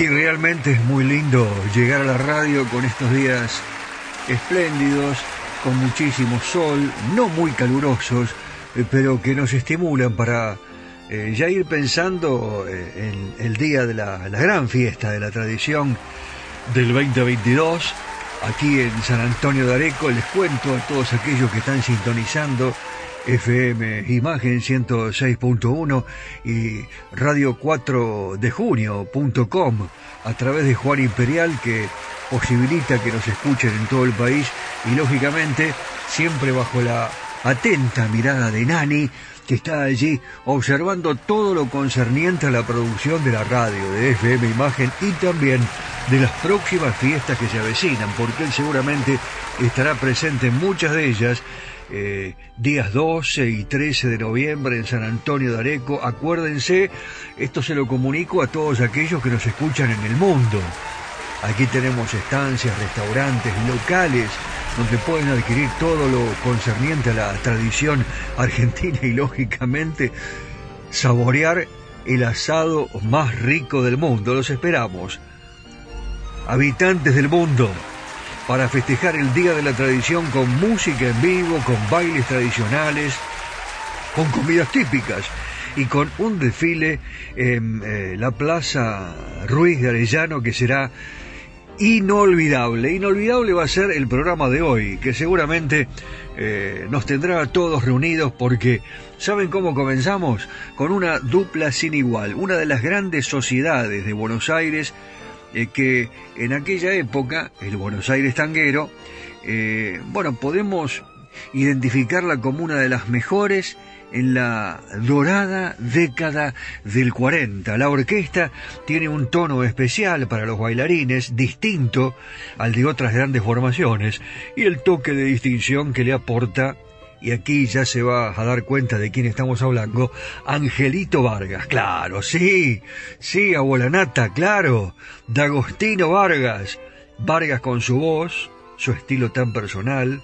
Y realmente es muy lindo llegar a la radio con estos días espléndidos, con muchísimo sol, no muy calurosos, eh, pero que nos estimulan para eh, ya ir pensando eh, en el día de la, la gran fiesta de la tradición del 2022. Aquí en San Antonio de Areco les cuento a todos aquellos que están sintonizando FM Imagen 106.1 y Radio 4 de Junio.com a través de Juan Imperial que posibilita que nos escuchen en todo el país y lógicamente siempre bajo la atenta mirada de Nani que está allí observando todo lo concerniente a la producción de la radio, de FM Imagen y también de las próximas fiestas que se avecinan, porque él seguramente estará presente en muchas de ellas eh, días 12 y 13 de noviembre en San Antonio de Areco. Acuérdense, esto se lo comunico a todos aquellos que nos escuchan en el mundo. Aquí tenemos estancias, restaurantes, locales, donde pueden adquirir todo lo concerniente a la tradición argentina y lógicamente saborear el asado más rico del mundo. Los esperamos. Habitantes del mundo, para festejar el Día de la Tradición con música en vivo, con bailes tradicionales, con comidas típicas y con un desfile en eh, la Plaza Ruiz de Arellano que será inolvidable. Inolvidable va a ser el programa de hoy, que seguramente eh, nos tendrá a todos reunidos porque, ¿saben cómo comenzamos? Con una dupla sin igual, una de las grandes sociedades de Buenos Aires que en aquella época, el Buenos Aires tanguero, eh, bueno, podemos identificarla como una de las mejores en la dorada década del 40. La orquesta tiene un tono especial para los bailarines, distinto al de otras grandes formaciones, y el toque de distinción que le aporta, y aquí ya se va a dar cuenta de quién estamos hablando, Angelito Vargas, claro, sí, sí, abuela Nata, claro, D'Agostino Vargas, Vargas con su voz, su estilo tan personal,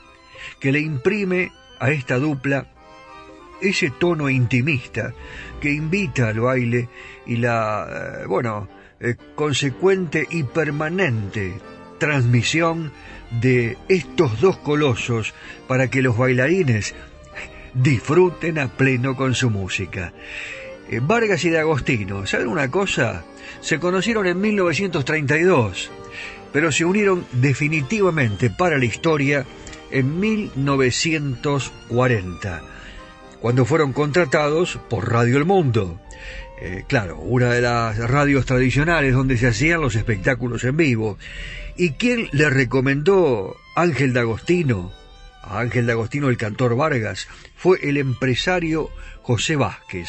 que le imprime a esta dupla ese tono intimista que invita al baile y la, eh, bueno, eh, consecuente y permanente transmisión de estos dos colosos para que los bailarines disfruten a pleno con su música. Eh, Vargas y D'Agostino, ¿saben una cosa? Se conocieron en 1932, pero se unieron definitivamente para la historia en 1940 cuando fueron contratados por Radio El Mundo. Eh, claro, una de las radios tradicionales donde se hacían los espectáculos en vivo. ¿Y quién le recomendó Ángel D'Agostino? A Ángel D'Agostino, el cantor Vargas, fue el empresario José Vázquez.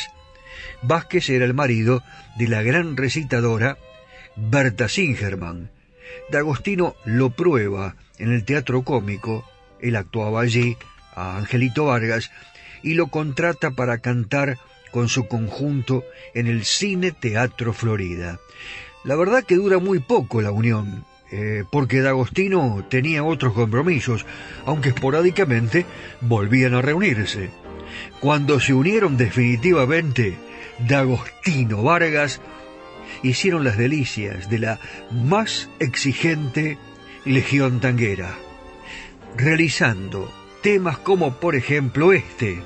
Vázquez era el marido de la gran recitadora Berta Singerman. D'Agostino lo prueba en el teatro cómico, él actuaba allí, a Angelito Vargas, y lo contrata para cantar con su conjunto en el Cine Teatro Florida. La verdad que dura muy poco la unión, eh, porque D'Agostino tenía otros compromisos, aunque esporádicamente volvían a reunirse. Cuando se unieron definitivamente, D'Agostino Vargas hicieron las delicias de la más exigente legión tanguera, realizando temas como por ejemplo este.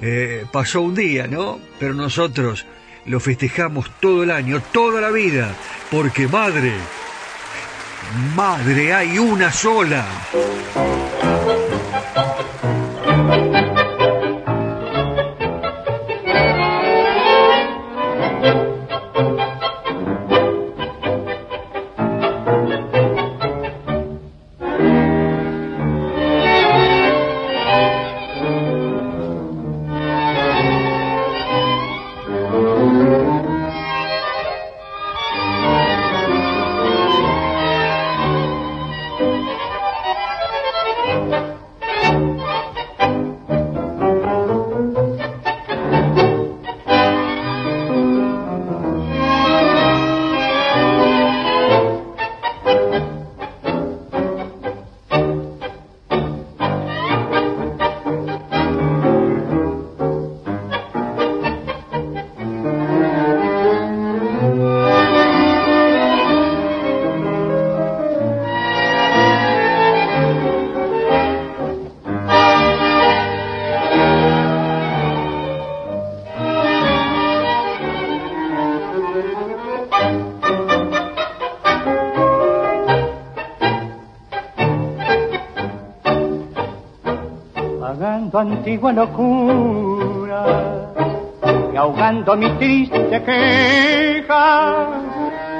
Eh, pasó un día, ¿no? Pero nosotros lo festejamos todo el año, toda la vida, porque madre, madre hay una sola. Antigua locura y ahogando mi triste queja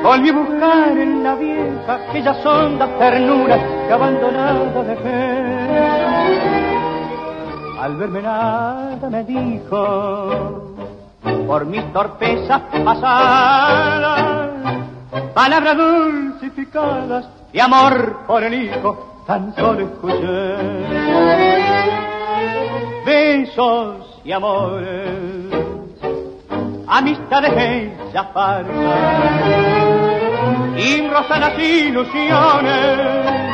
volví a buscar en la vieja aquellas hondas ternuras que abandonada dejé al verme nada me dijo por mis torpezas pasadas palabras dulcificadas y amor por el hijo tan solo escuché besos y amores, amistades hechas falsas, y rozan las ilusiones.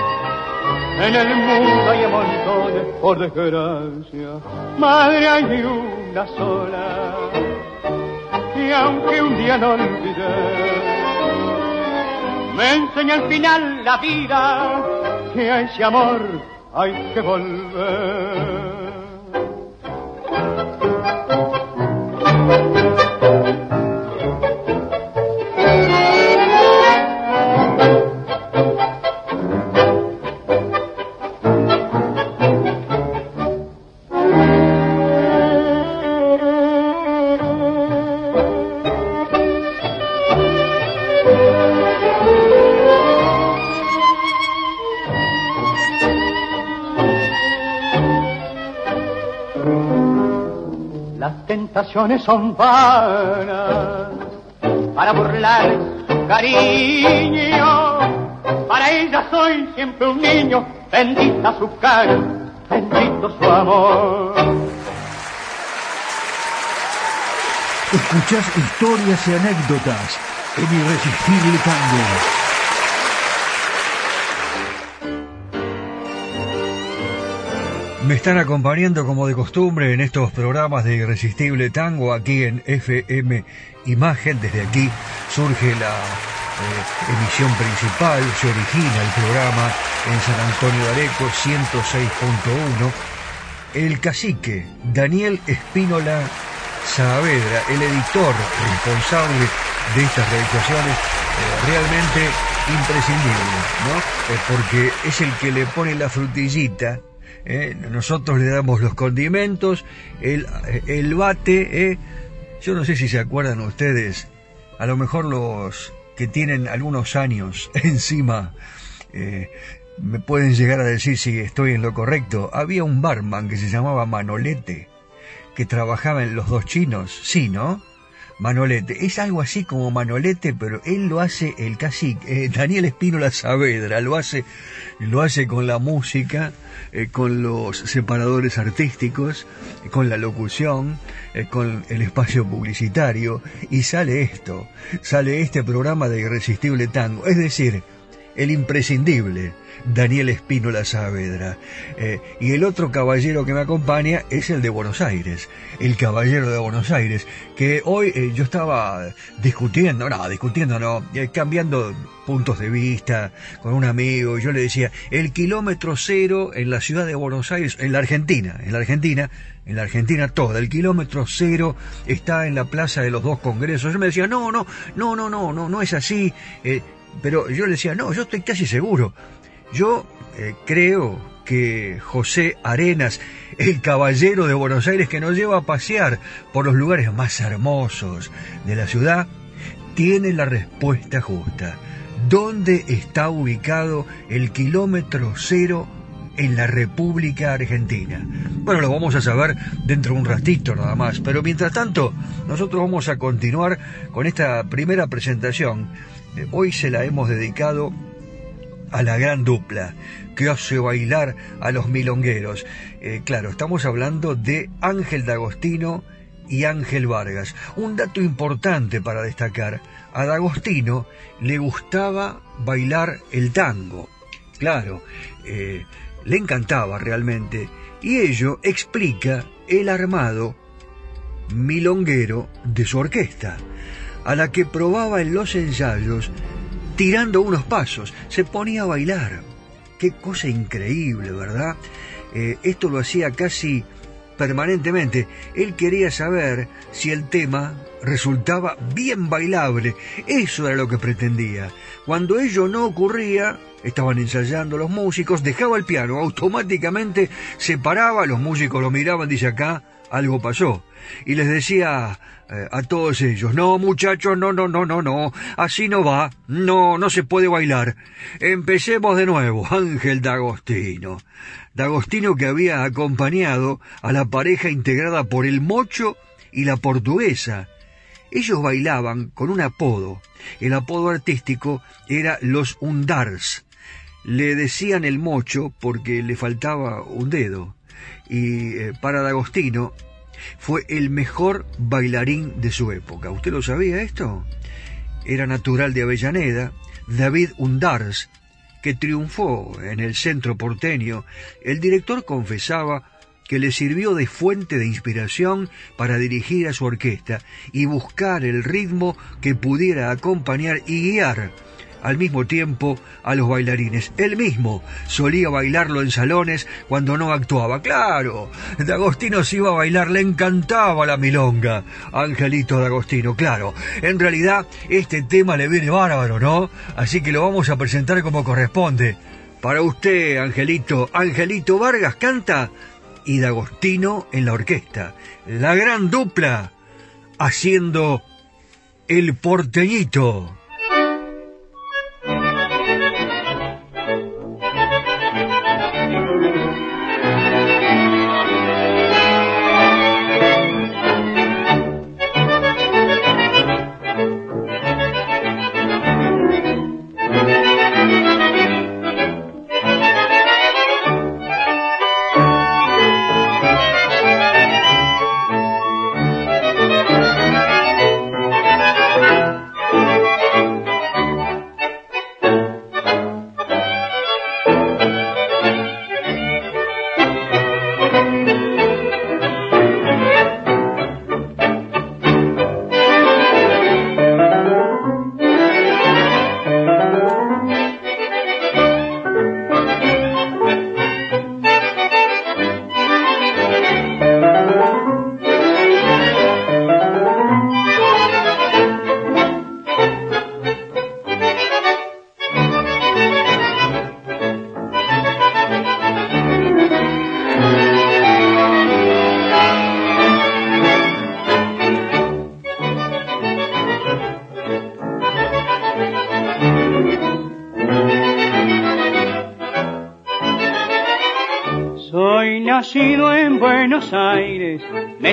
En el mundo hay montones, por desgracia, madre hay una sola, y aunque un día no olvidé, me enseña al final la vida que a ese amor hay que volver. Thank you. Son vanas para burlar su cariño. Para ella soy siempre un niño, bendita su cara, bendito su amor. Escuchás historias y anécdotas en Irresistible Tango. Me están acompañando como de costumbre en estos programas de Irresistible Tango aquí en FM Imagen. Desde aquí surge la eh, emisión principal, se origina el programa en San Antonio de Areco 106.1. El cacique Daniel Espínola Saavedra, el editor responsable de estas realizaciones, eh, realmente imprescindible, ¿no? porque es el que le pone la frutillita ¿eh? nosotros le damos los condimentos, el, el bate, ¿eh? yo no sé si se acuerdan ustedes, a lo mejor los que tienen algunos años encima eh, me pueden llegar a decir si estoy en lo correcto. Había un barman que se llamaba Manolete, que trabajaba en los dos chinos, sí, ¿no? Manolete. Es algo así como Manolete, pero él lo hace el cacique. Eh, Daniel Espínola Saavedra lo hace, lo hace con la música, eh, con los separadores artísticos, con la locución, eh, con el espacio publicitario, y sale esto, sale este programa de Irresistible Tango. Es decir, el imprescindible Daniel Espínola Saavedra. Eh, y el otro caballero que me acompaña es el de Buenos Aires, el caballero de Buenos Aires, que hoy eh, yo estaba discutiendo, no, discutiendo, no, eh, cambiando puntos de vista con un amigo, yo le decía, el kilómetro cero en la ciudad de Buenos Aires, en la Argentina, en la Argentina, en la Argentina toda, el kilómetro cero está en la plaza de los dos congresos. Yo me decía, no, no, no, no, no, no, no es así. Pero yo le decía, no, yo estoy casi seguro. Yo eh, creo que José Arenas, el caballero de Buenos Aires que nos lleva a pasear por los lugares más hermosos de la ciudad, tiene la respuesta justa. ¿Dónde está ubicado el kilómetro cero en la República Argentina? Bueno, lo vamos a saber dentro de un ratito nada más, pero mientras tanto, nosotros vamos a continuar con esta primera presentación. Eh, hoy se la hemos dedicado a la gran dupla que hace bailar a los milongueros. Eh, claro, estamos hablando de Ángel D'Agostino y Ángel Vargas. Un dato importante para destacar, a D'Agostino le gustaba bailar el tango. Claro, eh, le encantaba realmente. Y ello explica el armado milonguero de su orquesta, a la que probaba en los ensayos tirando unos pasos, se ponía a bailar. Qué cosa increíble, ¿verdad? Eh, esto lo hacía casi permanentemente. Él quería saber si el tema resultaba bien bailable. Eso era lo que pretendía. Cuando ello no ocurría, estaban ensayando los músicos, dejaba el piano, automáticamente se paraba, los músicos lo miraban, dice acá, algo pasó. Y les decía eh, a todos ellos, no muchachos, no, no, no, no, no, así no va, no, no se puede bailar. Empecemos de nuevo, Ángel D'Agostino. D'Agostino que había acompañado a la pareja integrada por el mocho y la portuguesa. Ellos bailaban con un apodo. El apodo artístico era los Undars. Le decían el mocho porque le faltaba un dedo. Y eh, para D'Agostino fue el mejor bailarín de su época. ¿Usted lo sabía esto? Era natural de Avellaneda, David Undars, que triunfó en el centro porteño. El director confesaba que le sirvió de fuente de inspiración para dirigir a su orquesta y buscar el ritmo que pudiera acompañar y guiar al mismo tiempo a los bailarines. Él mismo solía bailarlo en salones cuando no actuaba. Claro, D'Agostino se iba a bailar, le encantaba la milonga. Angelito D'Agostino, claro. En realidad, este tema le viene bárbaro, ¿no? Así que lo vamos a presentar como corresponde. Para usted, Angelito, Angelito Vargas canta y D'Agostino en la orquesta. La gran dupla haciendo el porteñito.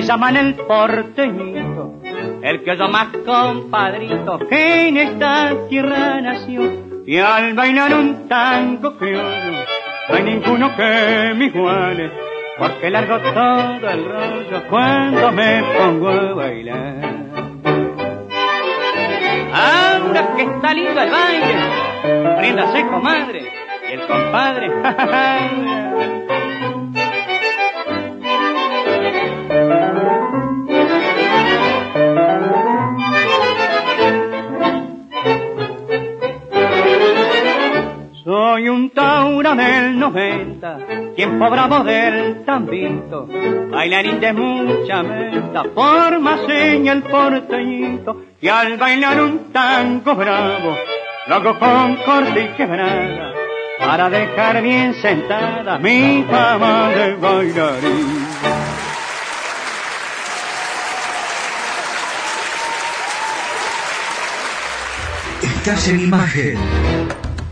Me llaman el porteñito, el que yo más compadrito en esta tierra nació. Y al bailar un tango criollo, no hay ninguno que me iguale, porque largo todo el rollo cuando me pongo a bailar. Ahora que está lindo el baile, ríndase comadre, y el compadre, un taura del 90, tiempo bravo del tambito, bailarín de mucha meta, forma seña el porteñito, y al bailar un tango bravo, lo hago con corte y quebrada, para dejar bien sentada mi fama de bailarín. Estás en imagen.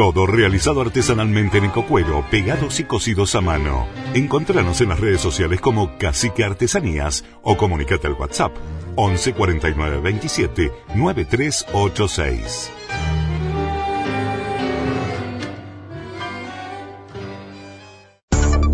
Todo realizado artesanalmente en ecocuero, pegados y cosidos a mano. Encontranos en las redes sociales como Cacique Artesanías o comunicate al WhatsApp 11 49 27 9386.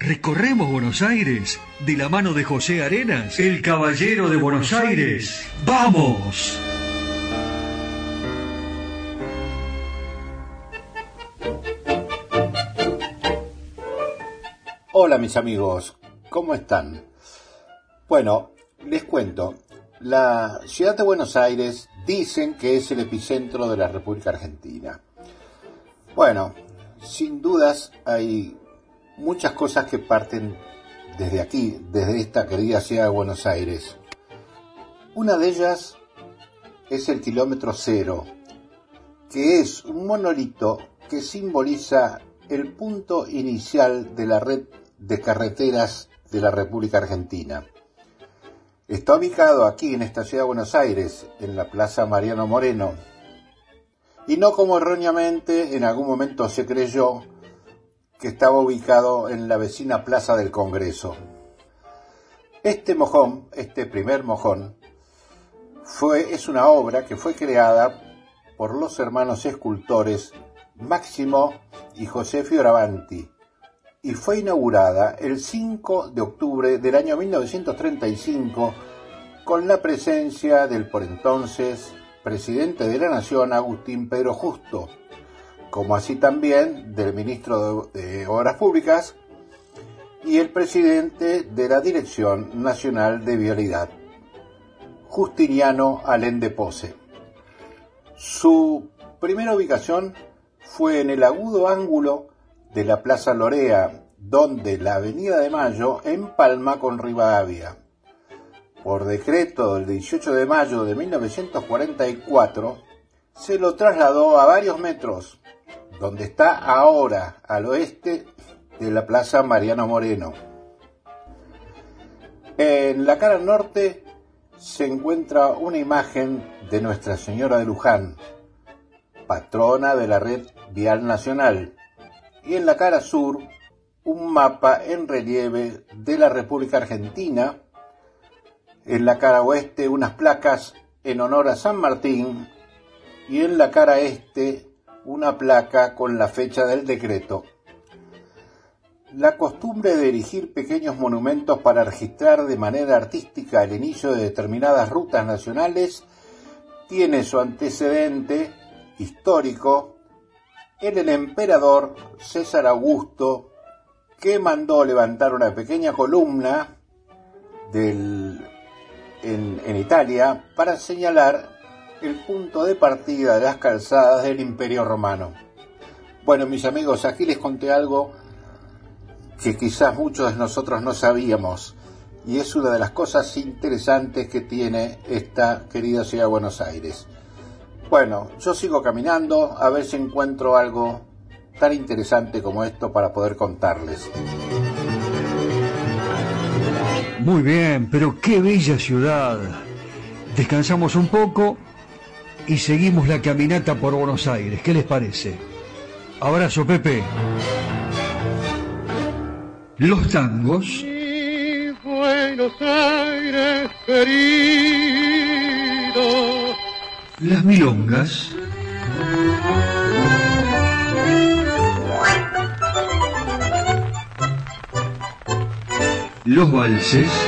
Recorremos Buenos Aires de la mano de José Arenas, el caballero de Buenos Aires. ¡Vamos! Hola mis amigos, ¿cómo están? Bueno, les cuento, la ciudad de Buenos Aires dicen que es el epicentro de la República Argentina. Bueno, sin dudas hay muchas cosas que parten desde aquí, desde esta querida ciudad de Buenos Aires. Una de ellas es el kilómetro cero, que es un monolito que simboliza el punto inicial de la red de carreteras de la República Argentina. Está ubicado aquí en esta ciudad de Buenos Aires, en la Plaza Mariano Moreno, y no como erróneamente en algún momento se creyó que estaba ubicado en la vecina Plaza del Congreso. Este mojón, este primer mojón, fue, es una obra que fue creada por los hermanos escultores Máximo y José Fioravanti y fue inaugurada el 5 de octubre del año 1935 con la presencia del por entonces presidente de la Nación Agustín Pedro Justo, como así también del ministro de Obras Públicas y el presidente de la Dirección Nacional de Vialidad, Justiniano Alén de Pose. Su primera ubicación fue en el agudo ángulo de la Plaza Lorea, donde la Avenida de Mayo empalma con Rivadavia. Por decreto del 18 de mayo de 1944, se lo trasladó a varios metros, donde está ahora, al oeste de la Plaza Mariano Moreno. En la cara norte se encuentra una imagen de Nuestra Señora de Luján, patrona de la red vial nacional, y en la cara sur un mapa en relieve de la República Argentina, en la cara oeste unas placas en honor a San Martín. Y en la cara este una placa con la fecha del decreto. La costumbre de erigir pequeños monumentos para registrar de manera artística el inicio de determinadas rutas nacionales tiene su antecedente histórico en el emperador César Augusto, que mandó levantar una pequeña columna en, Italia para señalar el punto de partida de las calzadas del Imperio Romano. Bueno, mis amigos, aquí les conté algo que quizás muchos de nosotros no sabíamos y es una de las cosas interesantes que tiene esta querida ciudad de Buenos Aires. Bueno, yo sigo caminando a ver si encuentro algo tan interesante como esto para poder contarles. Muy bien, pero qué bella ciudad. Descansamos un poco y seguimos la caminata por Buenos Aires. ¿Qué les parece? Abrazo, Pepe. Los tangos. Buenos Aires querido. Las milongas. Los valses.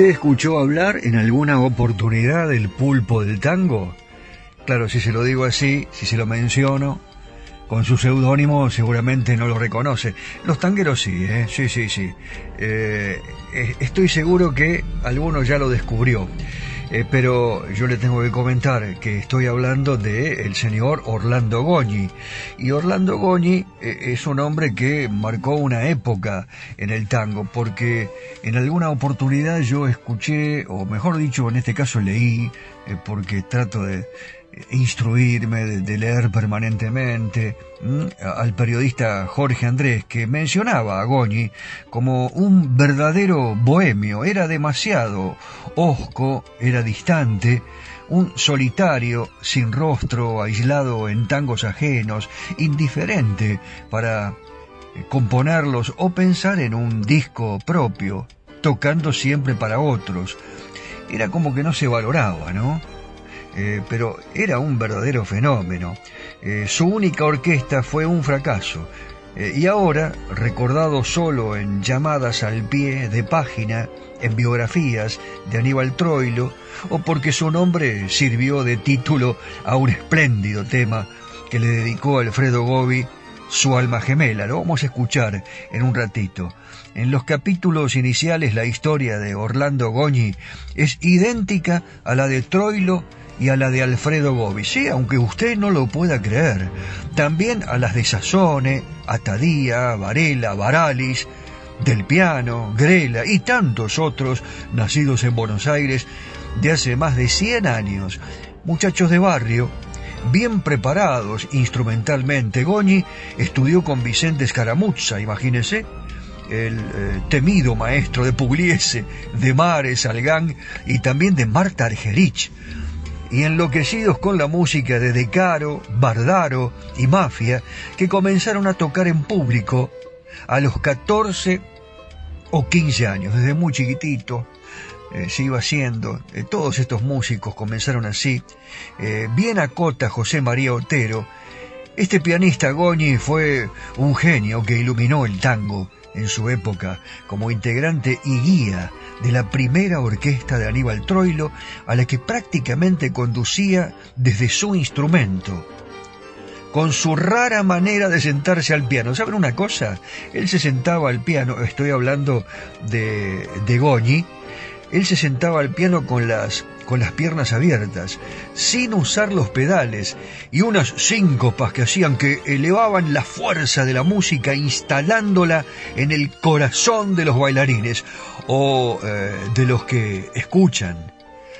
¿Te escuchó hablar en alguna oportunidad del pulpo del tango? Claro, si se lo digo así, si se lo menciono, con su seudónimo seguramente no lo reconoce. Los tangueros sí, ¿eh? sí, sí, sí. Eh, estoy seguro que alguno ya lo descubrió. Eh, pero yo le tengo que comentar que estoy hablando de el señor Orlando Goñi. Y Orlando Goñi eh, es un hombre que marcó una época en el tango, porque en alguna oportunidad yo escuché, o mejor dicho, en este caso leí, eh, porque trato de instruirme, de, leer permanentemente, al periodista Jorge Andrés, que mencionaba a Goñi como un verdadero bohemio, era demasiado hosco, era distante, un solitario, sin rostro, aislado en tangos ajenos, indiferente para componerlos o pensar en un disco propio, tocando siempre para otros. Era como que no se valoraba, ¿no? Eh, pero era un verdadero fenómeno. Eh, su única orquesta fue un fracaso. Eh, y ahora, recordado solo en llamadas al pie de página, en biografías de Aníbal Troilo, o porque su nombre sirvió de título a un espléndido tema que le dedicó Alfredo Gobi, su alma gemela. Lo vamos a escuchar en un ratito. En los capítulos iniciales la historia de Orlando Goñi es idéntica a la de Troilo y a la de Alfredo Gobi. Sí, aunque usted no lo pueda creer. También a las de Sassone, Atadía, Varela, Varalis, Del Piano, Grela y tantos otros nacidos en Buenos Aires de hace más de 100 años. Muchachos de barrio, bien preparados instrumentalmente. Goñi estudió con Vicente Escaramuzza, imagínese, el eh, temido maestro de Pugliese, de Mares, Algán y también de Marta Argerich y enloquecidos con la música de De Caro, Bardaro y Mafia, que comenzaron a tocar en público a los 14 o 15 años, desde muy chiquitito. Eh, se iba haciendo, eh, todos estos músicos comenzaron así. Eh, bien acota José María Otero, este pianista Goñi fue un genio que iluminó el tango en su época como integrante y guía de la primera orquesta de Aníbal Troilo, a la que prácticamente conducía desde su instrumento, con su rara manera de sentarse al piano. ¿Saben una cosa? Él se sentaba al piano, estoy hablando de, de Goñi, él se sentaba al piano con las con las piernas abiertas, sin usar los pedales, y unas síncopas que hacían que elevaban la fuerza de la música instalándola en el corazón de los bailarines o eh, de los que escuchan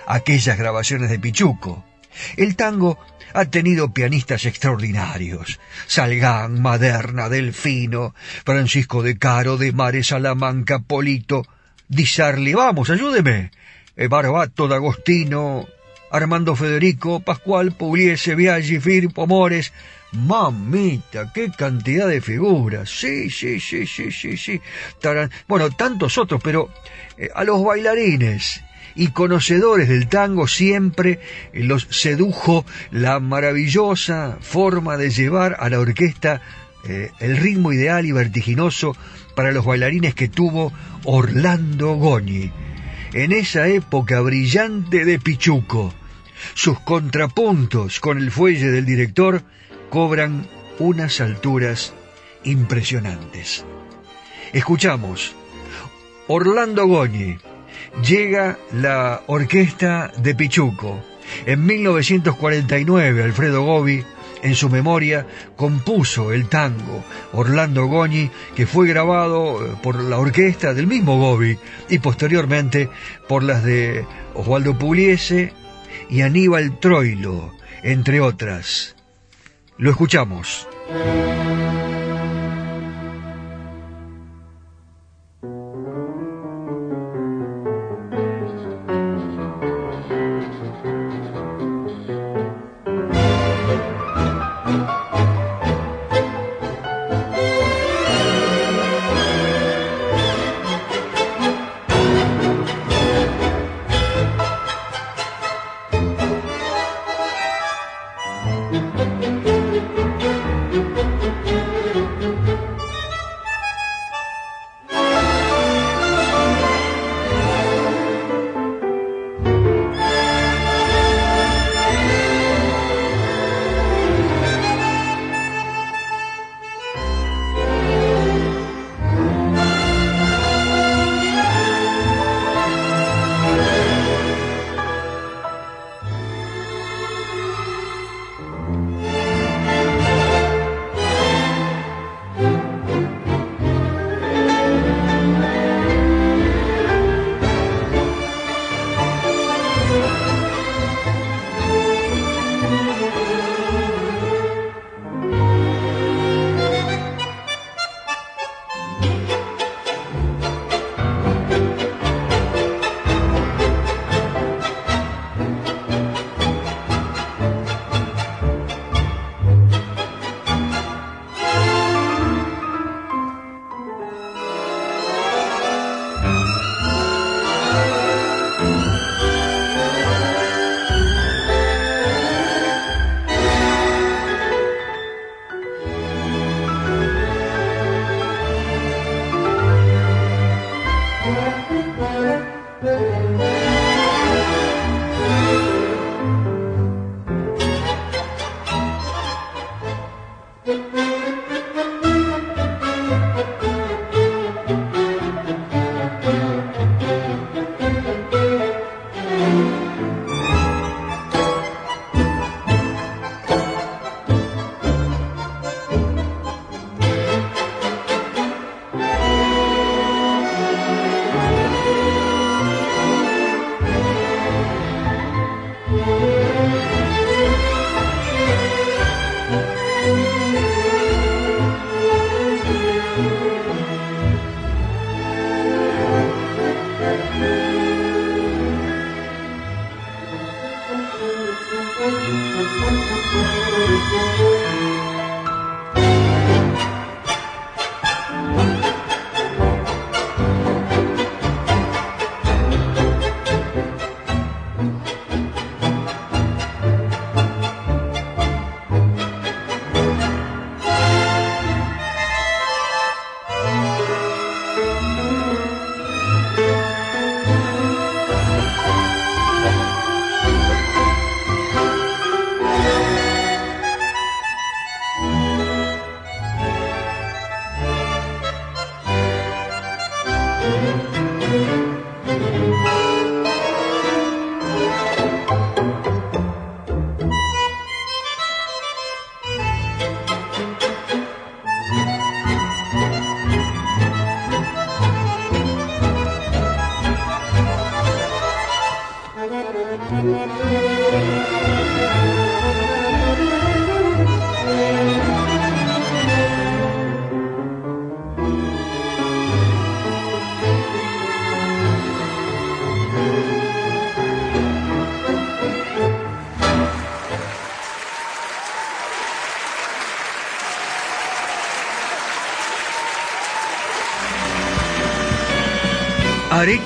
aquellas grabaciones de Pichuco. El tango ha tenido pianistas extraordinarios. Salgán, Maderna, Delfino, Francisco de Caro, de Mare Salamanca, Polito, Di Sarli. Vamos, ayúdeme. Eh, Barbato D'Agostino, Armando Federico, Pascual, Pugliese, Viaggi, Firpo, Mores. Mamita, qué cantidad de figuras. Sí, sí, sí, sí, sí, sí. Bueno, tantos otros, pero eh, a los bailarines y conocedores del tango siempre eh, los sedujo la maravillosa forma de llevar a la orquesta el ritmo ideal y vertiginoso para los bailarines que tuvo Orlando Goñi en esa época brillante de Pichuco. Sus contrapuntos con el fuelle del director cobran unas alturas impresionantes. Escuchamos, Orlando Goñi, llega la orquesta de Pichuco. En 1949, Alfredo Gobi en su memoria compuso el tango Orlando Goñi, que fue grabado eh, por la orquesta del mismo Gobi y posteriormente por las de Osvaldo Pugliese y Aníbal Troilo, entre otras. Lo escuchamos.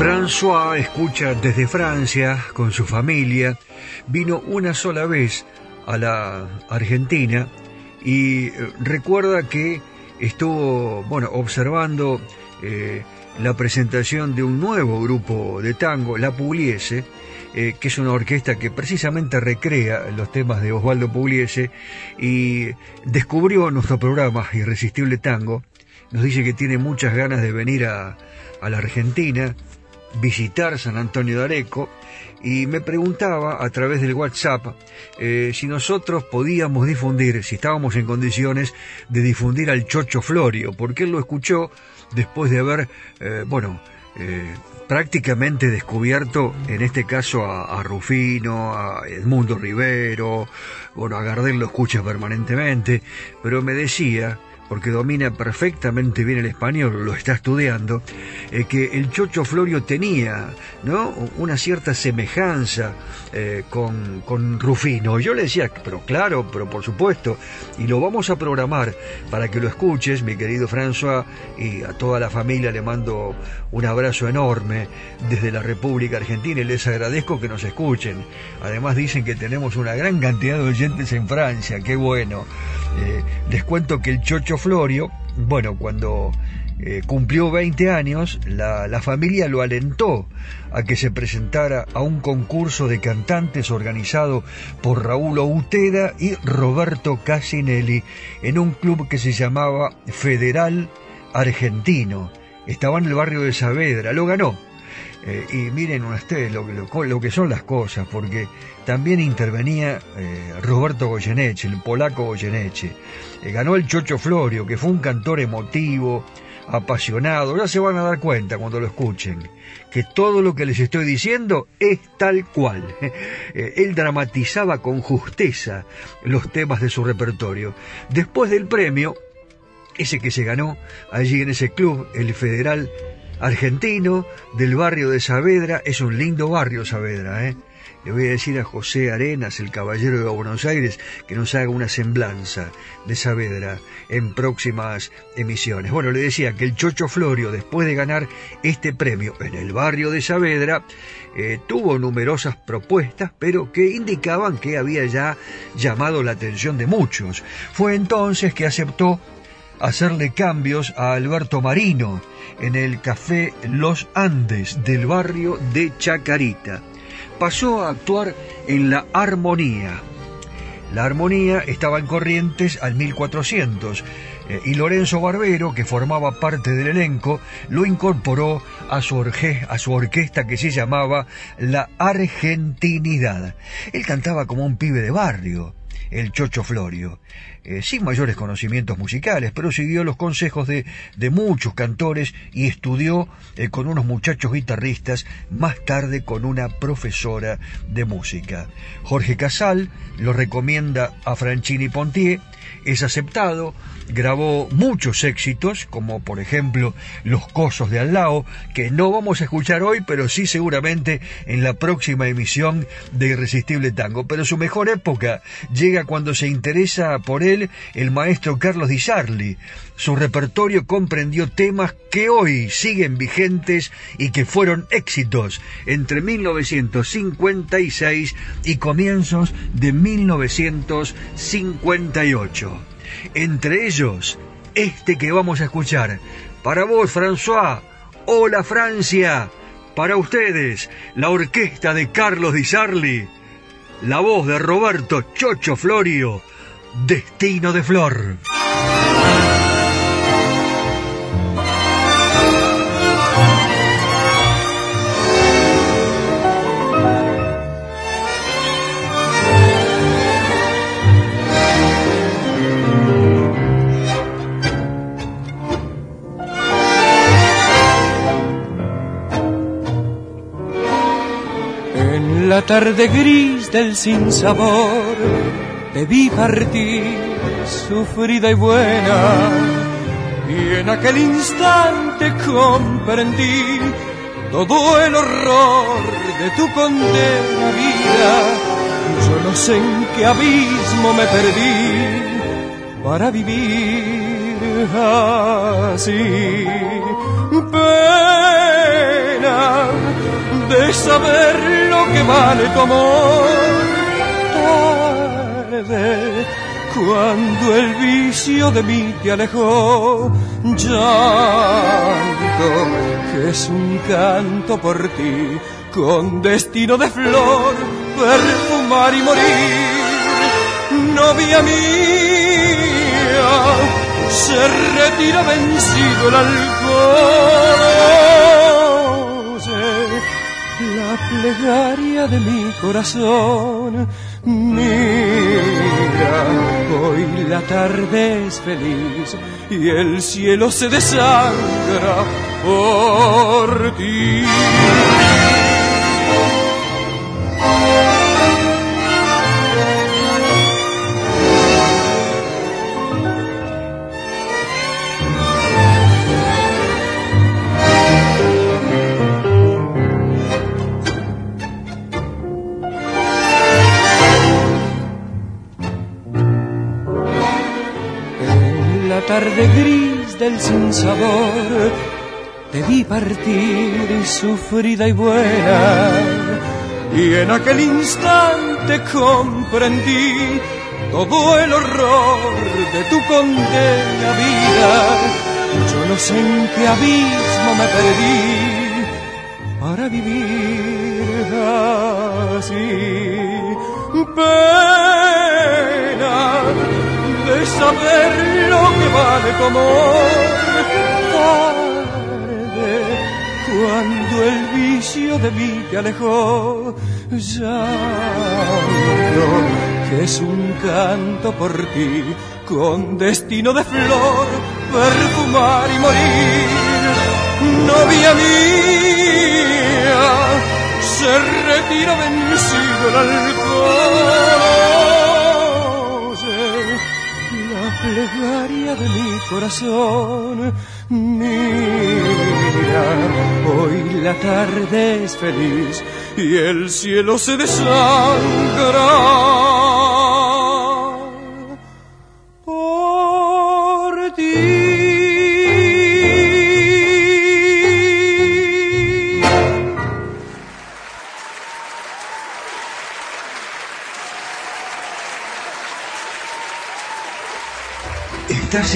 François escucha desde Francia con su familia. Vino una sola vez a la Argentina y eh, recuerda que estuvo, bueno, observando eh, la presentación de un nuevo grupo de tango, La Pugliese, eh, que es una orquesta que precisamente recrea los temas de Osvaldo Pugliese y descubrió nuestro programa Irresistible Tango. Nos dice que tiene muchas ganas de venir a, a la Argentina visitar San Antonio de Areco y me preguntaba a través del WhatsApp eh, si nosotros podíamos difundir, si estábamos en condiciones de difundir al Chocho Florio, porque él lo escuchó después de haber, eh, bueno, eh, prácticamente descubierto, en este caso a, a, Rufino, a Edmundo Rivero, bueno, a Gardel lo escucha permanentemente, pero me decía porque domina perfectamente bien el español, lo está estudiando, eh, que el Chocho Florio tenía ¿no? una cierta semejanza eh, con, con Rufino. Yo le decía, pero claro, pero por supuesto, y lo vamos a programar para que lo escuches, mi querido François, y a toda la familia le mando un abrazo enorme desde la República Argentina y les agradezco que nos escuchen. Además dicen que tenemos una gran cantidad de oyentes en Francia, qué bueno. Eh, les cuento que el Chocho Florio, bueno, cuando eh, cumplió 20 años, la, familia lo alentó a que se presentara a un concurso de cantantes organizado por Raúl Outeda y Roberto Casinelli en un club que se llamaba Federal Argentino. Estaba en el barrio de Saavedra, lo ganó. Eh, y miren ustedes lo, lo, que son las cosas, porque también intervenía eh, Roberto Goyeneche, el polaco Goyeneche. Eh, ganó el Chocho Florio, que fue un cantor emotivo, apasionado. Ya se van a dar cuenta cuando lo escuchen, que todo lo que les estoy diciendo es tal cual. Él dramatizaba con justeza los temas de su repertorio. Después del premio, ese que se ganó allí en ese club, el Federal argentino del barrio de Saavedra. Es un lindo barrio Saavedra, ¿eh? Le voy a decir a José Arenas, el caballero de Buenos Aires, que nos haga una semblanza de Saavedra en próximas emisiones. Bueno, le decía que el Chocho Florio, después de ganar este premio en el barrio de Saavedra, eh, tuvo numerosas propuestas, pero que indicaban que había ya llamado la atención de muchos. Fue entonces que aceptó hacerle cambios a Alberto Marino en el café Los Andes del barrio de Chacarita. Pasó a actuar en la Armonía. La Armonía estaba en Corrientes al 1400 eh, y Lorenzo Barbero, que formaba parte del elenco, lo incorporó a su, orge, a su orquesta que se llamaba La Argentinidad. Él cantaba como un pibe de barrio, el Chocho Florio eh, sin mayores conocimientos musicales, pero siguió los consejos de, muchos cantores y estudió eh, con unos muchachos guitarristas, más tarde con una profesora de música. Jorge Casal lo recomienda a Franchini Pontier, es aceptado, grabó muchos éxitos, como por ejemplo Los Cosos de Al que no vamos a escuchar hoy, pero sí seguramente en la próxima emisión de Irresistible Tango. Pero su mejor época llega cuando se interesa por él el maestro Carlos Di Sarli. Su repertorio comprendió temas que hoy siguen vigentes y que fueron éxitos entre 1956 y comienzos de 1958. Entre ellos, este que vamos a escuchar. Para vos, François. Hola, Francia. Para ustedes, la orquesta de Carlos Di Sarli. La voz de Roberto Chocho Florio. Destino de Flor. En la tarde gris del sinsabor te vi partir, sufrida y buena, y en aquel instante comprendí todo el horror de tu condena vida. Yo no sé en qué abismo me perdí para vivir así. Pena de saber lo que vale tu amor. Cuando el vicio de mí te alejó. Llanto que es un canto por ti, con destino de flor, perfumar y morir. Novia mía, se retira vencido el alcohol. Plegaria de mi corazón, mira, hoy la tarde es feliz y el cielo se desangra por ti. La tarde gris del sinsabor te vi partir sufrida y buena y en aquel instante comprendí todo el horror de tu condena vida. Yo no sé en qué abismo me perdí para vivir así. Pena saber lo que vale tu amor. Tarde, cuando el vicio de mí te alejó, llanto que es un canto por ti, con destino de flor, perfumar y morir. Novia mía, se retira vencido el alcohol. Plegaria de mi corazón. Mira, hoy la tarde es feliz y el cielo se desangra.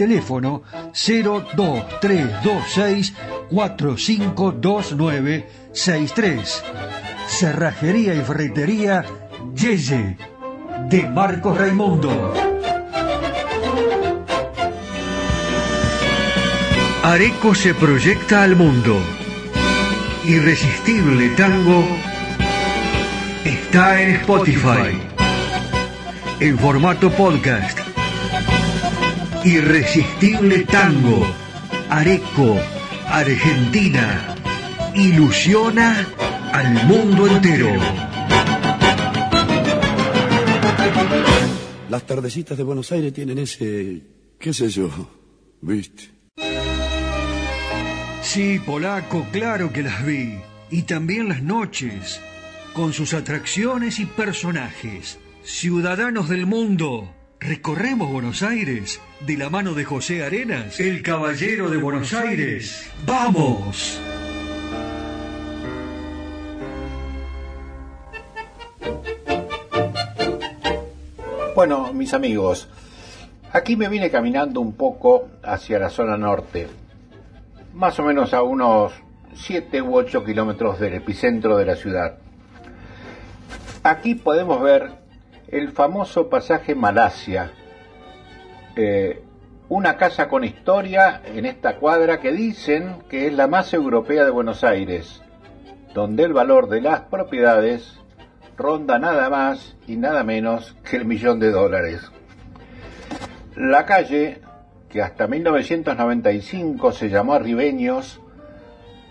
Teléfono 02326 452963. Cerrajería y ferretería Yeye de Marcos Raimundo. Areco se proyecta al mundo. Irresistible Tango está en Spotify. En formato podcast. Irresistible Tango. Areco, Argentina. Ilusiona al mundo entero. Las tardecitas de Buenos Aires tienen ese, qué sé yo, viste. Sí, polaco, claro que las vi. Y también las noches, con sus atracciones y personajes. Ciudadanos del mundo, recorremos Buenos Aires de la mano de José Arenas, el caballero de Buenos Aires. ¡Vamos! Bueno, mis amigos, aquí me vine caminando un poco hacia la zona norte, más o menos a unos 7 u 8 kilómetros del epicentro de la ciudad. Aquí podemos ver el famoso pasaje Malasia, eh, una casa con historia en esta cuadra que dicen que es la más europea de Buenos Aires, donde el valor de las propiedades ronda nada más y nada menos que el millón de dólares. La calle, que hasta 1995 se llamó Arribeños,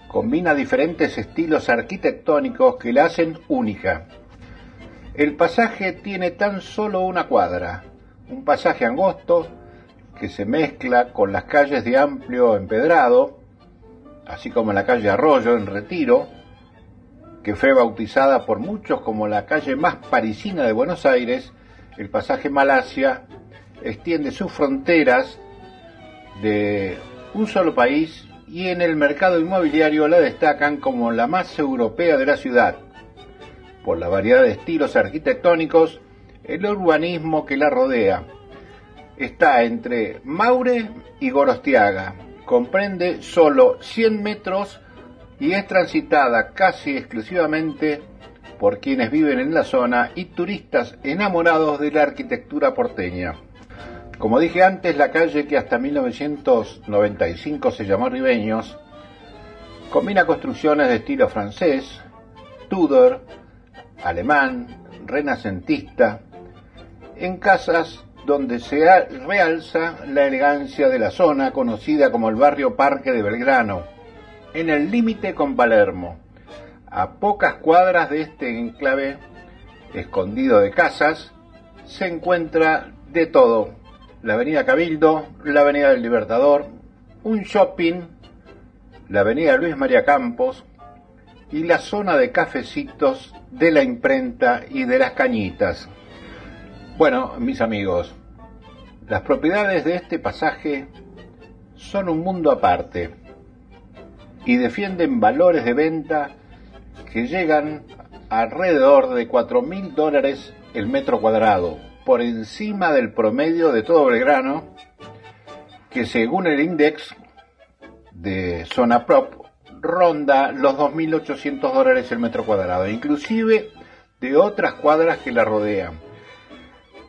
combina diferentes estilos arquitectónicos que la hacen única. El pasaje tiene tan solo una cuadra, un pasaje angosto que se mezcla con las calles de amplio empedrado, así como la calle Arroyo en Retiro, que fue bautizada por muchos como la calle más parisina de Buenos Aires, el pasaje Malasia extiende sus fronteras de un solo país y en el mercado inmobiliario la destacan como la más europea de la ciudad, la variedad de estilos arquitectónicos, el urbanismo que la rodea. Está entre Maure y Gorostiaga, comprende solo 100 metros y es transitada casi exclusivamente por quienes viven en la zona y turistas enamorados de la arquitectura porteña. Como dije antes, la calle que hasta 1995 se llamó Ribeños combina construcciones de estilo francés, Tudor, alemán, renacentista, en casas donde se realza la elegancia de la zona conocida como el barrio Parque de Belgrano, en el límite con Palermo. A pocas cuadras de este enclave escondido de casas se encuentra de todo. La avenida Cabildo, la avenida del Libertador, un shopping, la avenida Luis María Campos y la zona de cafecitos de la imprenta y de las cañitas. Bueno, mis amigos, las propiedades de este pasaje son un mundo aparte y defienden valores de venta que llegan alrededor de 4 mil dólares el metro cuadrado, por encima del promedio de todo Belgrano, que según el index de zona prop ronda los 2.800 dólares el metro cuadrado, inclusive de otras cuadras que la rodean.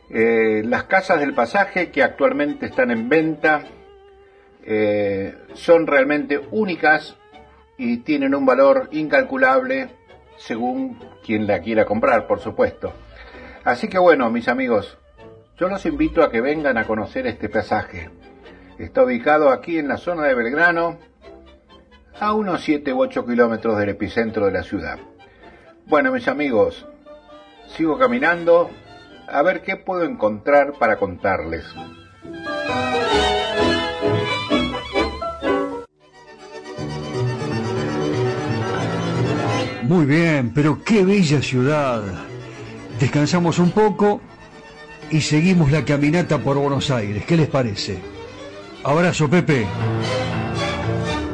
Eh, las casas del pasaje que actualmente están en venta eh, son realmente únicas y tienen un valor incalculable según quien la quiera comprar, por supuesto. Así que bueno, mis amigos, yo los invito a que vengan a conocer este pasaje. Está ubicado aquí en la zona de Belgrano, a unos 7 u 8 kilómetros del epicentro de la ciudad. Bueno, mis amigos, sigo caminando a ver qué puedo encontrar para contarles. Muy bien, pero qué bella ciudad. Descansamos un poco y seguimos la caminata por Buenos Aires. ¿Qué les parece? Abrazo, Pepe.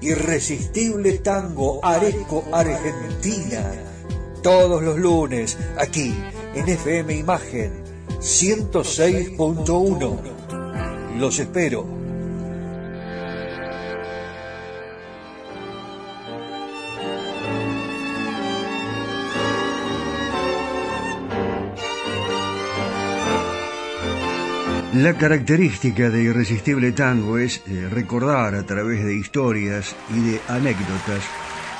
Irresistible Tango Areco Argentina. Todos los lunes, aquí, en FM Imagen 106.1. Los espero. La característica de Irresistible Tango es eh, recordar a través de historias y de anécdotas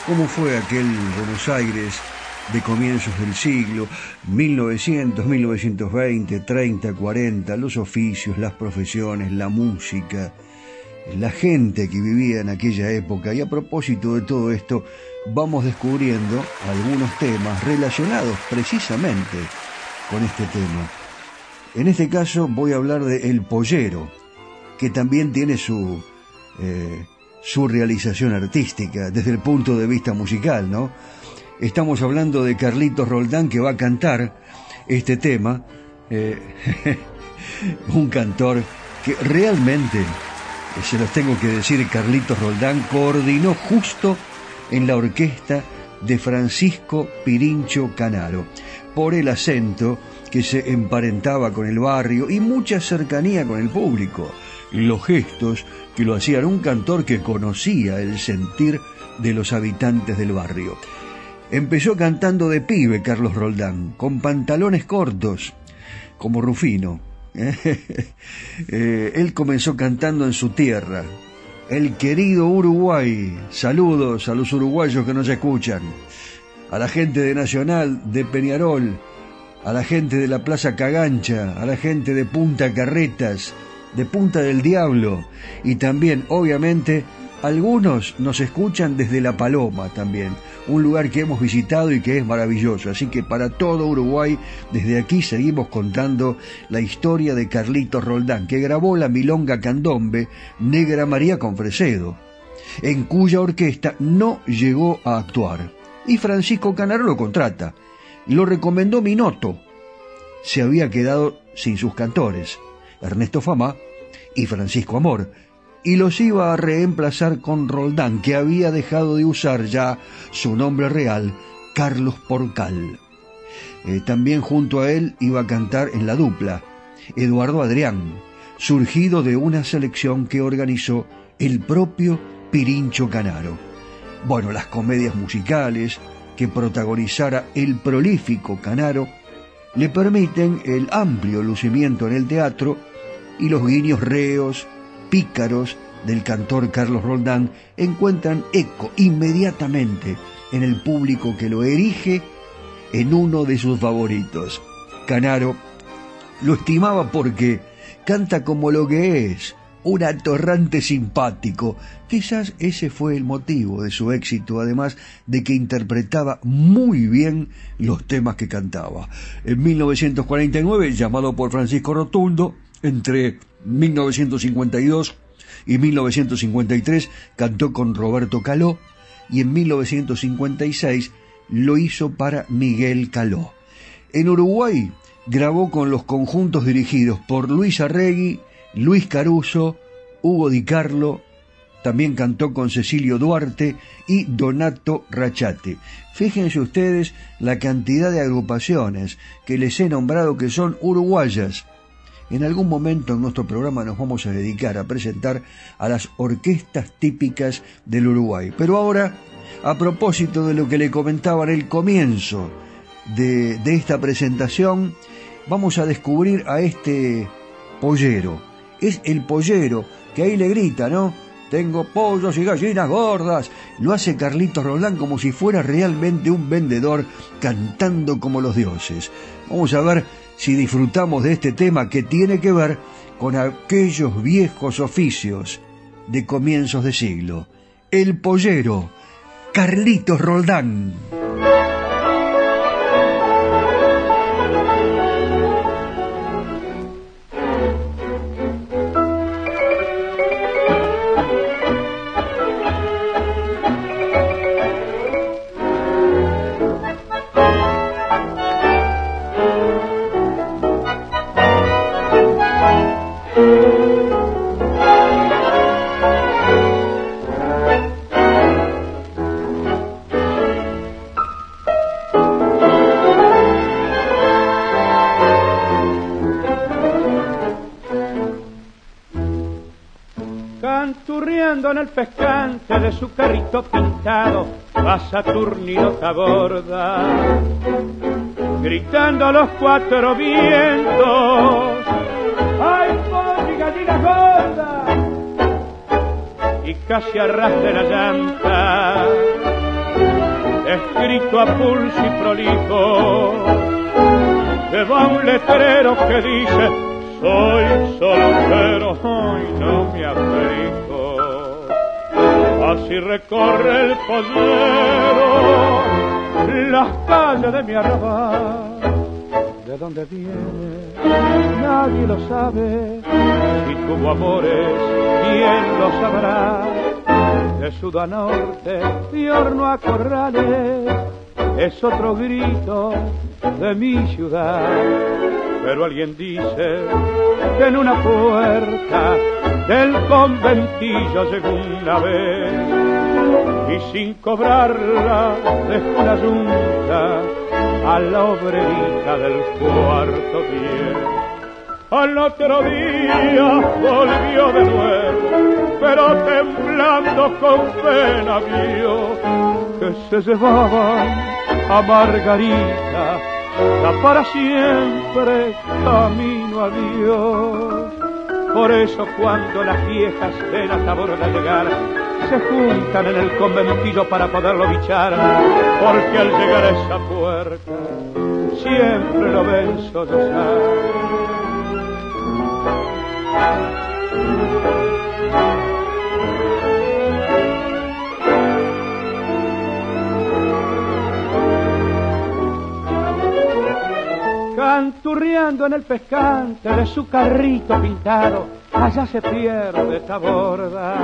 cómo fue aquel Buenos Aires de comienzos del siglo, 1900, 1920, 30, 40, los oficios, las profesiones, la música, la gente que vivía en aquella época. Y a propósito de todo esto, vamos descubriendo algunos temas relacionados precisamente con este tema. En este caso voy a hablar de El Pollero, que también tiene su, eh, su realización artística desde el punto de vista musical, ¿no? Estamos hablando de Carlitos Roldán que va a cantar este tema, eh, un cantor que realmente, se los tengo que decir, Carlitos Roldán coordinó justo en la orquesta de Francisco Pirincho Canaro, por el acento que se emparentaba con el barrio y mucha cercanía con el público, los gestos que lo hacían un cantor que conocía el sentir de los habitantes del barrio. Empezó cantando de pibe Carlos Roldán, con pantalones cortos, como Rufino. Eh, él comenzó cantando en su tierra, el querido Uruguay. Saludos a los uruguayos que nos escuchan, a la gente de Nacional, de Peñarol, a la gente de la Plaza Cagancha, a la gente de Punta Carretas, de Punta del Diablo y también, obviamente, algunos nos escuchan desde La Paloma también, un lugar que hemos visitado y que es maravilloso. Así que para todo Uruguay, desde aquí seguimos contando la historia de Carlitos Roldán, que grabó la milonga candombe Negra María con Fresedo, en cuya orquesta no llegó a actuar. Y Francisco Canaro lo contrata lo recomendó Minoto. Se había quedado sin sus cantores, Ernesto Fama y Francisco Amor, y los iba a reemplazar con Roldán, que había dejado de usar ya su nombre real, Carlos Porcal. Eh, también junto a él iba a cantar en la dupla Eduardo Adrián, surgido de una selección que organizó el propio Pirincho Canaro. Bueno, las comedias musicales, que protagonizara el prolífico Canaro le permiten el amplio lucimiento en el teatro y los guiños reos, pícaros del cantor Carlos Roldán encuentran eco inmediatamente en el público que lo erige en uno de sus favoritos. Canaro lo estimaba porque canta como lo que es, un atorrante simpático. Quizás ese fue el motivo de su éxito, además de que interpretaba muy bien los temas que cantaba. En 1949, llamado por Francisco Rotundo, entre 1952 y 1953 cantó con Roberto Caló y en 1956 lo hizo para Miguel Caló. En Uruguay grabó con los conjuntos dirigidos por Luis Arregui Luis Caruso, Hugo Di Carlo, también cantó con Cecilio Duarte y Donato Rachate. Fíjense ustedes la cantidad de agrupaciones que les he nombrado que son uruguayas. En algún momento en nuestro programa nos vamos a dedicar a presentar a las orquestas típicas del Uruguay. Pero ahora a propósito de lo que le comentaba en el comienzo de, de esta presentación, vamos a descubrir a este pollero. Es el pollero que ahí le grita, ¿no? Tengo pollos y gallinas gordas. Lo hace Carlitos Roldán como si fuera realmente un vendedor cantando como los dioses. Vamos a ver si disfrutamos de este tema que tiene que ver con aquellos viejos oficios de comienzos de siglo. El pollero, Carlitos Roldán. En el pescante de su carrito pintado va Saturnino borda gritando a los cuatro vientos ¡Ay, pobre gallina gorda! Y casi arrastra la llanta escrito a pulso y prolijo va un letrero que dice soy soltero, hoy no me aflijo Así recorre el pollero las calles de mi arrabal. ¿De dónde viene? Nadie lo sabe. Si tuvo amores, ¿quién lo sabrá? De sud a norte, de a corrales, es otro grito de mi ciudad. Pero alguien dice que en una puerta del conventillo llegó una vez y sin cobrarla dejó una yunta a la obrerita del cuarto día. Al otro día volvió de nuevo, pero temblando con pena vio que se llevaban a Margarita, ya para siempre camino a Dios. Por eso cuando las viejas ven a de llegar, se juntan en el conventillo para poderlo bichar, porque al llegar a esa puerta siempre lo ven sollozar. Canturreando en el pescante de su carrito pintado, allá se pierde esta borda,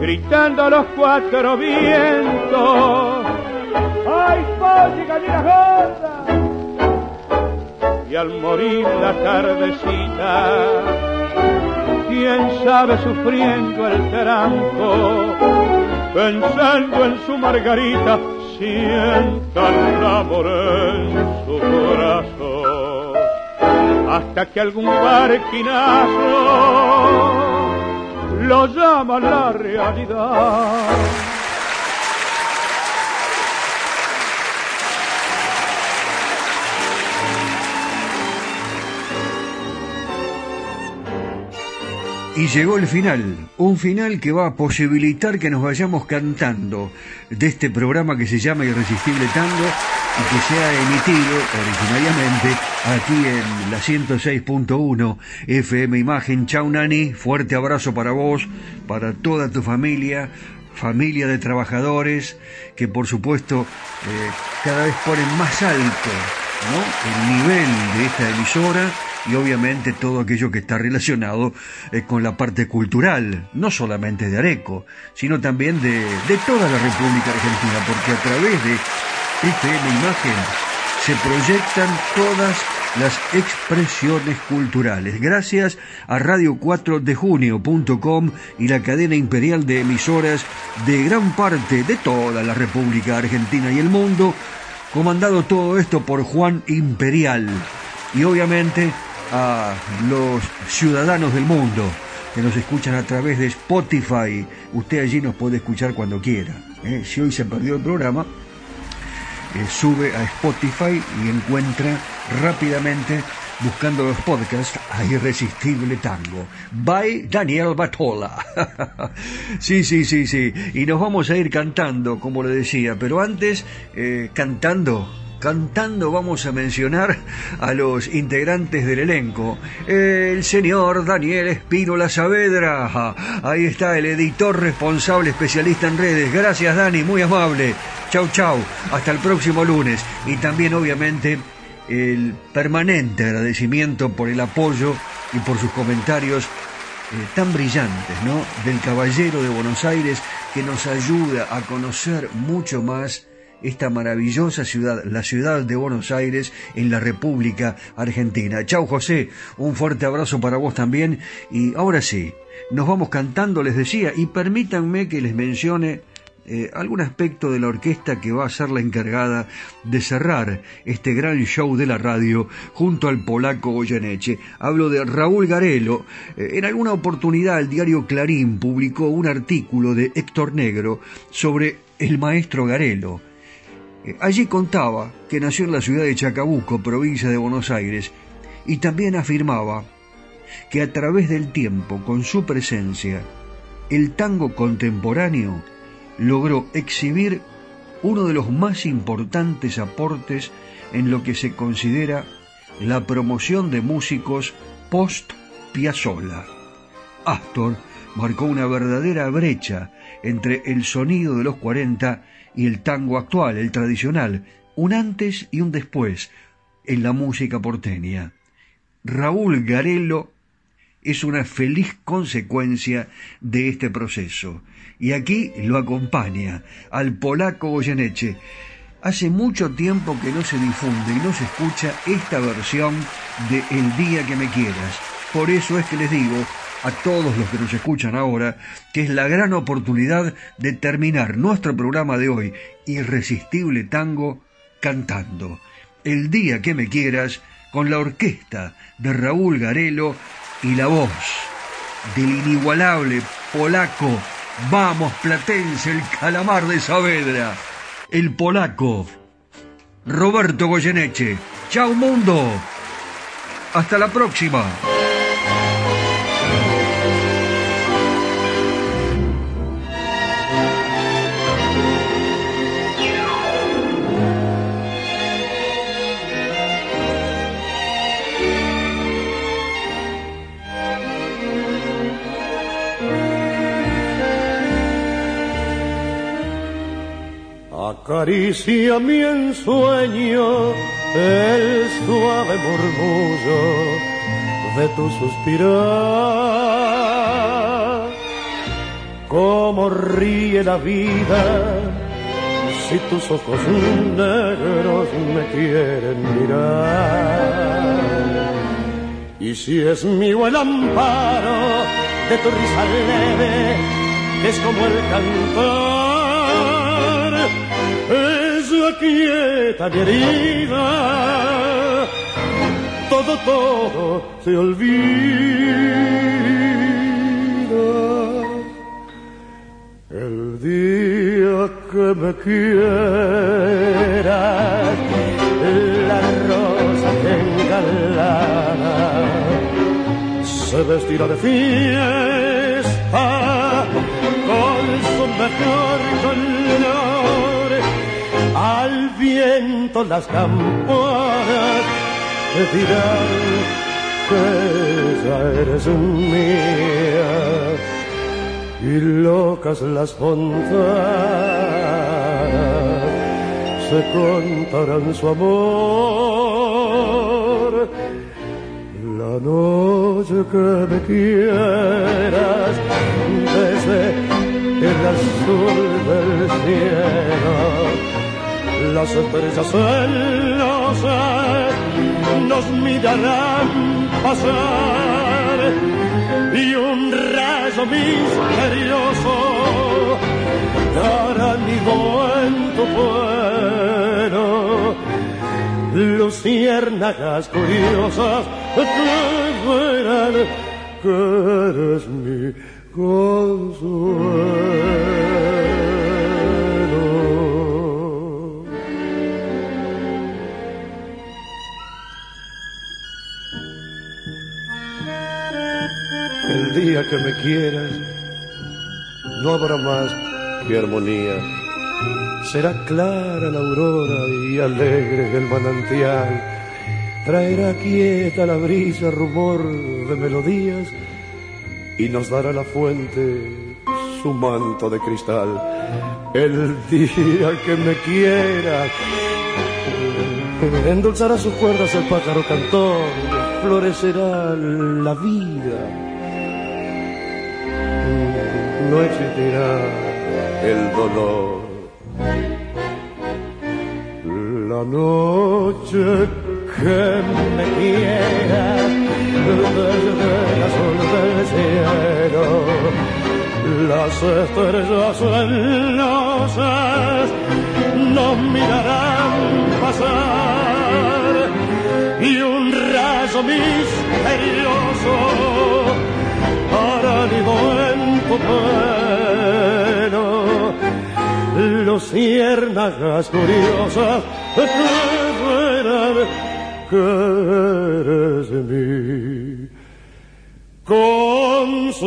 gritando a los cuatro vientos, ¡ay, pollo y gallina gorda! Y al morir la tardecita, quién sabe sufriendo el tranco, pensando en su margarita, sienta el amor en sus brazos hasta que algún barquinazo lo llama la realidad. Y llegó el final, un final que va a posibilitar que nos vayamos cantando de este programa que se llama Irresistible Tango y que se ha emitido originariamente aquí en la 106.1 FM Imagen. Chau Nani, fuerte abrazo para vos, para toda tu familia, familia de trabajadores que por supuesto eh, cada vez ponen más alto ¿no? el nivel de esta emisora y obviamente todo aquello que está relacionado eh, con la parte cultural, no solamente de Areco, sino también de, de toda la República Argentina, porque a través de FM Imagen se proyectan todas las expresiones culturales. Gracias a radio4dejunio.com y la cadena imperial de emisoras de gran parte de toda la República Argentina y el mundo, comandado todo esto por Juan Imperial. Y obviamente a los ciudadanos del mundo, que nos escuchan a través de Spotify. Usted allí nos puede escuchar cuando quiera. ¿eh? Si hoy se perdió el programa, eh, sube a Spotify y encuentra rápidamente buscando los podcasts a Irresistible Tango. By Daniel Batola. sí, sí, sí, sí. Y nos vamos a ir cantando, como le decía, pero antes, eh, cantando cantando vamos a mencionar a los integrantes del elenco. El señor Daniel Espínola Saavedra, ahí está el editor responsable especialista en redes. Gracias Dani, muy amable. Chau, chau. Hasta el próximo lunes. Y también obviamente el permanente agradecimiento por el apoyo y por sus comentarios eh, tan brillantes, ¿no? Del caballero de Buenos Aires que nos ayuda a conocer mucho más esta maravillosa ciudad, la ciudad de Buenos Aires en la República Argentina. Chau José, un fuerte abrazo para vos también y ahora sí, nos vamos cantando, les decía, y permítanme que les mencione eh, algún aspecto de la orquesta que va a ser la encargada de cerrar este gran show de la radio junto al polaco Goyeneche. Hablo de Raúl Garelo. Eh, en alguna oportunidad el diario Clarín publicó un artículo de Héctor Negro sobre el maestro Garelo. Eh, allí contaba que nació en la ciudad de Chacabuco, provincia de Buenos Aires, y también afirmaba que a través del tiempo, con su presencia, el tango contemporáneo logró exhibir uno de los más importantes aportes en lo que se considera la promoción de músicos post-Piazzolla. Astor marcó una verdadera brecha entre el sonido de los 40 y el tango actual, el tradicional, un antes y un después en la música porteña. Raúl Garello es una feliz consecuencia de este proceso. Y aquí lo acompaña al polaco Goyeneche. Hace mucho tiempo que no se difunde y no se escucha esta versión de El día que me quieras. Por eso es que les digo a todos los que nos escuchan ahora que es la gran oportunidad de terminar nuestro programa de hoy, Irresistible Tango, cantando. El día que me quieras, con la orquesta de Raúl Garelo y la voz del inigualable polaco Vamos Platense, el calamar de Saavedra, el polaco Roberto Goyeneche. Chao mundo. Hasta la próxima. Acaricia mi ensueño el suave murmullo de tu suspirar. Cómo ríe la vida si tus ojos negros me quieren mirar. Y si es mío el amparo de tu risa leve, es como el cantor quieta mi herida, todo, todo se olvida. El día que me quieras, la rosa que se vestirá de fiesta con su mejor color al viento las campanas te dirán que ya eres mía. Y locas las fontanas se contarán su amor. La noche que me quieras desde el azul del cielo las estrellas celosas nos mirarán pasar y un rayo misterioso dará nido en tu cuero luciérnagas curiosas que verán que eres mi consuelo. El día que me quieras, no habrá más que armonía. Será clara la aurora y alegre el manantial. Traerá quieta la brisa rumor de melodías y nos dará la fuente su manto de cristal. El día que me quiera, endulzará sus cuerdas el pájaro cantor, florecerá la vida. No existirá el dolor. La noche que me quiera desde el azul del cielo las estrellas celosas nos mirarán pasar y un rayo misterioso hará nido tu pelo luciérnagas curiosas que eres mi consuelo.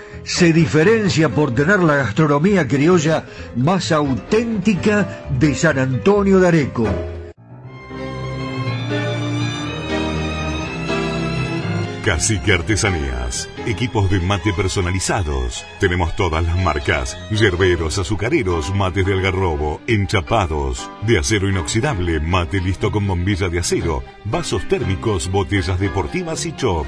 se diferencia por tener la gastronomía criolla más auténtica de San Antonio de Areco. Cacique Artesanías. Equipos de mate personalizados. Tenemos todas las marcas. Yerberos, azucareros, mates de algarrobo, enchapados, de acero inoxidable, mate listo con bombilla de acero, vasos térmicos, botellas deportivas y chop.